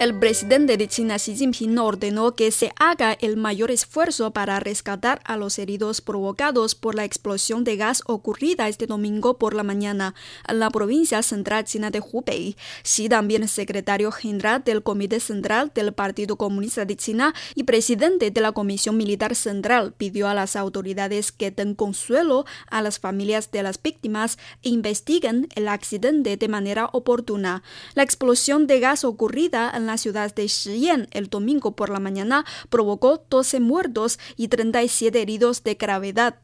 El presidente de China, Xi Jinping, ordenó que se haga el mayor esfuerzo para rescatar a los heridos provocados por la explosión de gas ocurrida este domingo por la mañana en la provincia central china de Hubei. Xi, también secretario general del Comité Central del Partido Comunista de China y presidente de la Comisión Militar Central, pidió a las autoridades que den consuelo a las familias de las víctimas e investiguen el accidente de manera oportuna. La explosión de gas ocurrida en la ciudad de Shiyan el domingo por la mañana provocó 12 muertos y 37 heridos de gravedad.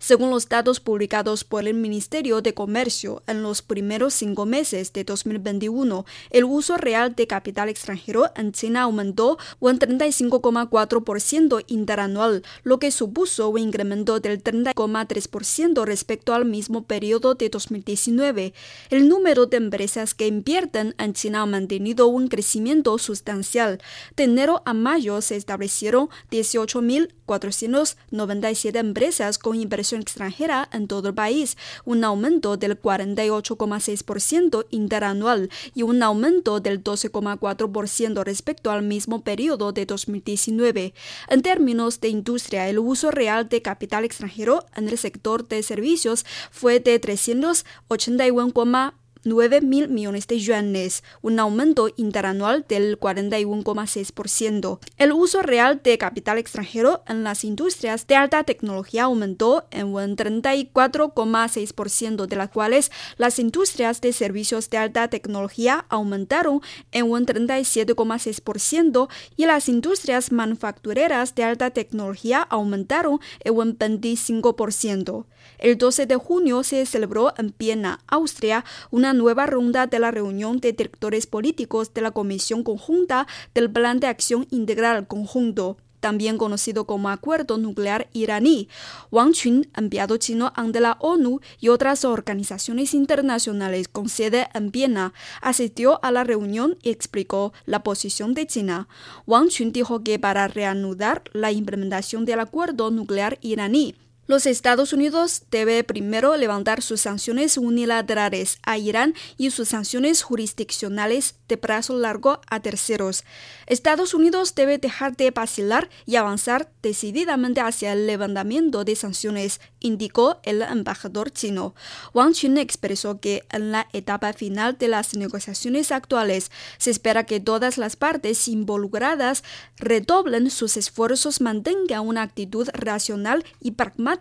Según los datos publicados por el Ministerio de Comercio, en los primeros cinco meses de 2021, el uso real de capital extranjero en China aumentó un 35,4% interanual, lo que supuso un incremento del 30,3% respecto al mismo periodo de 2019. El número de empresas que invierten en China ha mantenido un crecimiento sustancial. De enero a mayo se establecieron 18.497 empresas con inversión extranjera en todo el país, un aumento del 48,6% interanual y un aumento del 12,4% respecto al mismo periodo de 2019. En términos de industria, el uso real de capital extranjero en el sector de servicios fue de 381, 9 mil millones de yuanes, un aumento interanual del 41,6%. El uso real de capital extranjero en las industrias de alta tecnología aumentó en un 34,6%, de las cuales las industrias de servicios de alta tecnología aumentaron en un 37,6% y las industrias manufactureras de alta tecnología aumentaron en un 25%. El 12 de junio se celebró en Viena, Austria, una nueva ronda de la reunión de directores políticos de la Comisión Conjunta del Plan de Acción Integral Conjunto también conocido como Acuerdo Nuclear Iraní. Wang Qun, enviado chino ante la ONU y otras organizaciones internacionales con sede en Viena, asistió a la reunión y explicó la posición de China. Wang Qun dijo que para reanudar la implementación del Acuerdo Nuclear Iraní, los Estados Unidos debe primero levantar sus sanciones unilaterales a Irán y sus sanciones jurisdiccionales de plazo largo a terceros. Estados Unidos debe dejar de vacilar y avanzar decididamente hacia el levantamiento de sanciones, indicó el embajador chino. Wang Qun expresó que en la etapa final de las negociaciones actuales se espera que todas las partes involucradas redoblen sus esfuerzos, mantengan una actitud racional y pragmática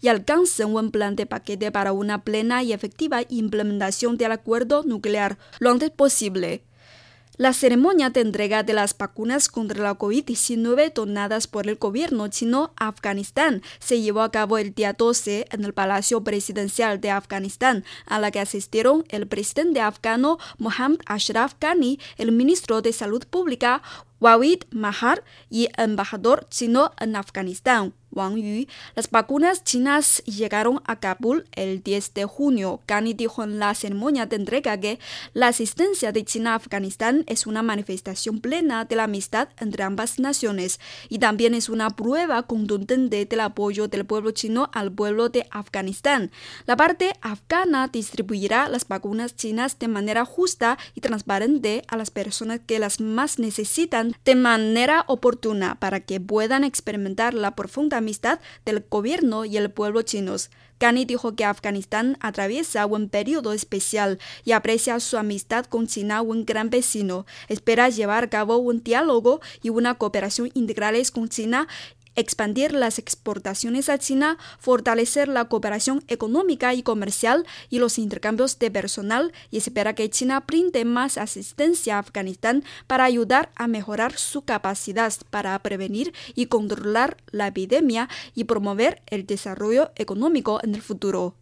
y alcancen un plan de paquete para una plena y efectiva implementación del acuerdo nuclear lo antes posible. La ceremonia de entrega de las vacunas contra la COVID-19 donadas por el gobierno chino a Afganistán se llevó a cabo el día 12 en el Palacio Presidencial de Afganistán, a la que asistieron el presidente afgano Mohammad Ashraf Ghani, el ministro de Salud Pública Wawid Mahar y embajador chino en Afganistán, Wang Yu. Las vacunas chinas llegaron a Kabul el 10 de junio. Ghani dijo en la ceremonia de entrega que la asistencia de China a Afganistán es una manifestación plena de la amistad entre ambas naciones y también es una prueba contundente del apoyo del pueblo chino al pueblo de Afganistán. La parte afgana distribuirá las vacunas chinas de manera justa y transparente a las personas que las más necesitan de manera oportuna para que puedan experimentar la profunda amistad del gobierno y el pueblo chinos. Ghani dijo que Afganistán atraviesa un periodo especial y aprecia su amistad con China, un gran vecino. Espera llevar a cabo un diálogo y una cooperación integrales con China expandir las exportaciones a China, fortalecer la cooperación económica y comercial y los intercambios de personal y espera que China brinde más asistencia a Afganistán para ayudar a mejorar su capacidad para prevenir y controlar la epidemia y promover el desarrollo económico en el futuro.